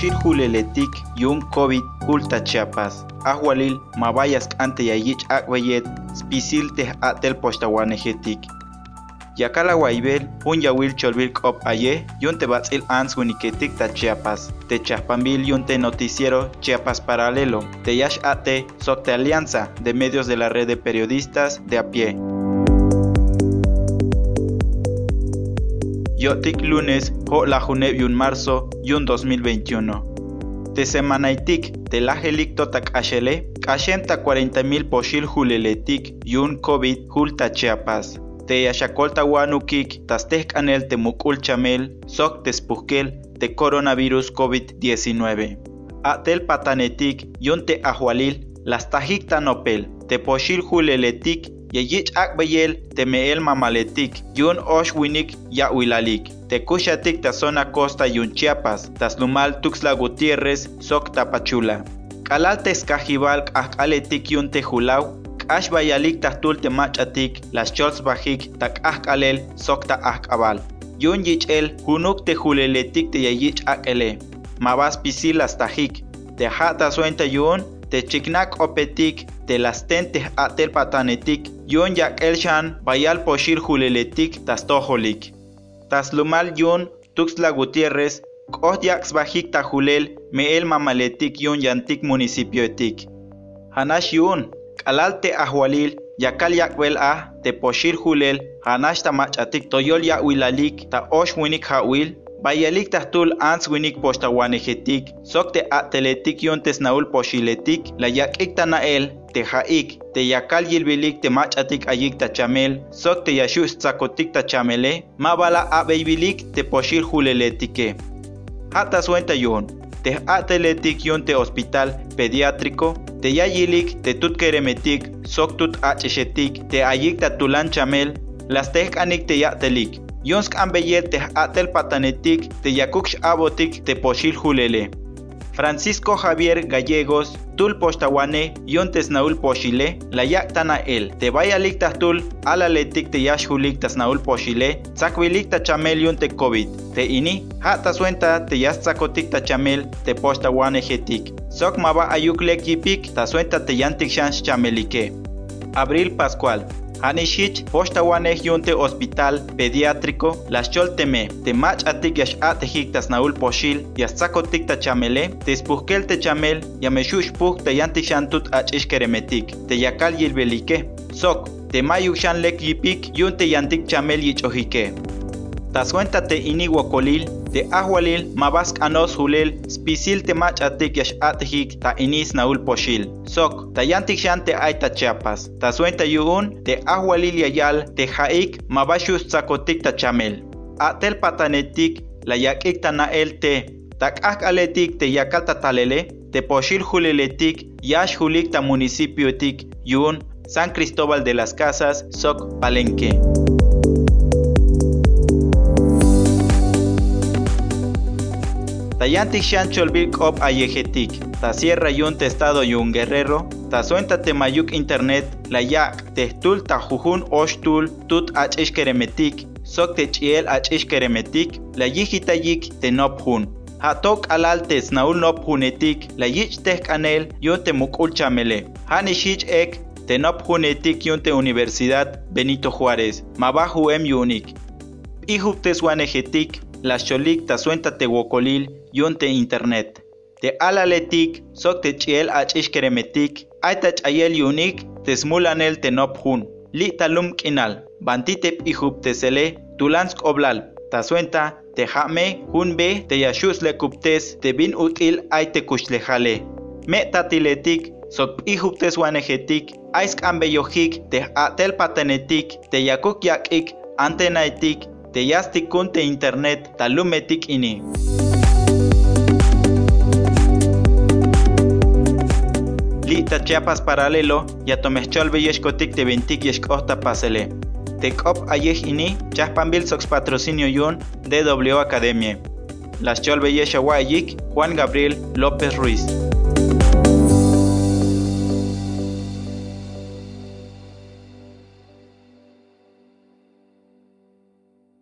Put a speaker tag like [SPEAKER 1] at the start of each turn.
[SPEAKER 1] poshil huleletik yun COVID hulta Chiapas. Ahualil mabayas ante yayich akwayet spisil teh atel postawanejetik. Yakala waibel un yawil cholbil kop aye yun te batzil ans uniketik ta Chiapas. Te chapambil yun te noticiero Chiapas Paralelo. Te yash ate socte alianza de medios de la red de periodistas de a pie. Yotik lunes, ho la yun marzo, yun 2021. Te semanaitik, te la helicto tak ashele, kashenta 40 mil poshil huleletik, yun COVID hulta chiapas. Te yashakolta wanukik, tastek anel te mukul chamel, sok tespuskel, te coronavirus COVID-19. Atel patanetik, yun te ahualil, las tajik nopel, te poshil huleletik, Yeyich akbayel te meel mamaletik, yun osh winik ya wilalik. Te kushatik ta zona costa yun Chiapas, tas lumal Tuxla Gutiérrez, sok tapachula. Kalal teskajibal akaletik yun te julau, ash bayalik tul te machatik, las chols bajik tak akalel sok ta akabal. Yun yichel hunuk te juleletik te yeyich akele. Mabas pisilas tajik, te hata suenta yun, te chiknak opetik, te las tentes atel patanetik, yon yak elshan bayal poshir juleletik tas tojolik. Tas lumal yun tuxla Gutiérrez, koh yaks bajik ta julel me el mamaletik yon yantik municipio etik. Hanash yun, kalalte ahwalil, yakal yakwel ah, te poshir julel, hanash ta machatik toyol yakwilalik ta osh winik hawil, Bayalik tahtul ans winik postawanejetik, sok te ateletik yon tesnaul poshiletik, la yakik tanael, te haik, te yakal yilbilik te machatik ayik ta chamel, sok te yashus tsakotik ta chamele, mabala abeibilik te poshil juleletike. Hata suenta yon, te ateletik yon hospital pediátrico, te yayilik te tutkeremetik, sok tut te ayik ta tulan chamel, las tek anik te yatelik. Yonsk ambeyet te atel yakuksh abotik te poshil julele. Francisco Javier Gallegos, tul postawane, yontes naul poshile, la yaktana el, te vaya tul, ala letik te yash hulik tas naul poshile, tzakwilik ta chamel yonte COVID, te ini, hata suenta te yas tzakotik ta chamel, te postawane jetik. Sok maba ayuklek yipik, ta suenta te yantik shans chamelike. Abril Pascual, Hanishich, Poshtawanej yunte hospital pediátrico, las cholteme, te mach atik yash atejik tas naul poshil, yas tzakotik ta chamele, te spujkel te chamel, yameshush puj te yantik shantut ach ishkeremetik, te yakal yilbelike, sok, te mayuk shan lek yipik yunte yantik chamel yichojike. Taswenta te iniwakolil, te ahualil, mabask anos hulel, spisil te mach atik yash atihik ta inis naul poshil. Sok, ta yantik shan te aita chiapas. Taswenta yuun, te ahualil yayal, te haik, mabashus tzakotik ta chamel. Atel patanetik, la yakik ta nael te, tak ak aletik te yakal ta talele, te poshil huleletik, yash hulik ta municipio tik, yun, San Cristóbal de las Casas, Sok Palenque. Tayantik shan cholbil kop ayejetik, ta sierra yun testado yun guerrero, ta suenta temayuk internet, la yak, tehtul ta jujun oshtul, tut ach keremetik, sok te chiel ach keremetik, la yijita yik te nop hun. Hatok alal tes naul nop hunetik, la yich tek anel yun te mukul chamele. Hanishich ek, te nop hunetik yun te Universidad Benito Juárez, mabahu em yunik. Ijuk teswanejetik, la cholik ta suenta te wokolil, yonte internet. Te alaletik, sok te chiel ach ishkeremetik, aita chayel yunik, te smulanel te nop hun. Li talum kinal, bantitep ihub te sele, tulansk oblal, ta suenta, te jame, hun be, te yashus le kuptes, te bin util aite kushlejale. Me tatiletik, sok ihub te swanejetik, aisk ambeyojik, te atel patenetik, te yakuk yakik, antenaetik, te yastikun te internet, talumetik ini. Lita Chiapas paralelo, ya tomechcholbe yeshkotik te ventik yeshkota pasele. Tekop ayeh ini, chaspanbil sox patrocinio yun, DW Academia. Las cholbe yeshawayik, Juan Gabriel López Ruiz.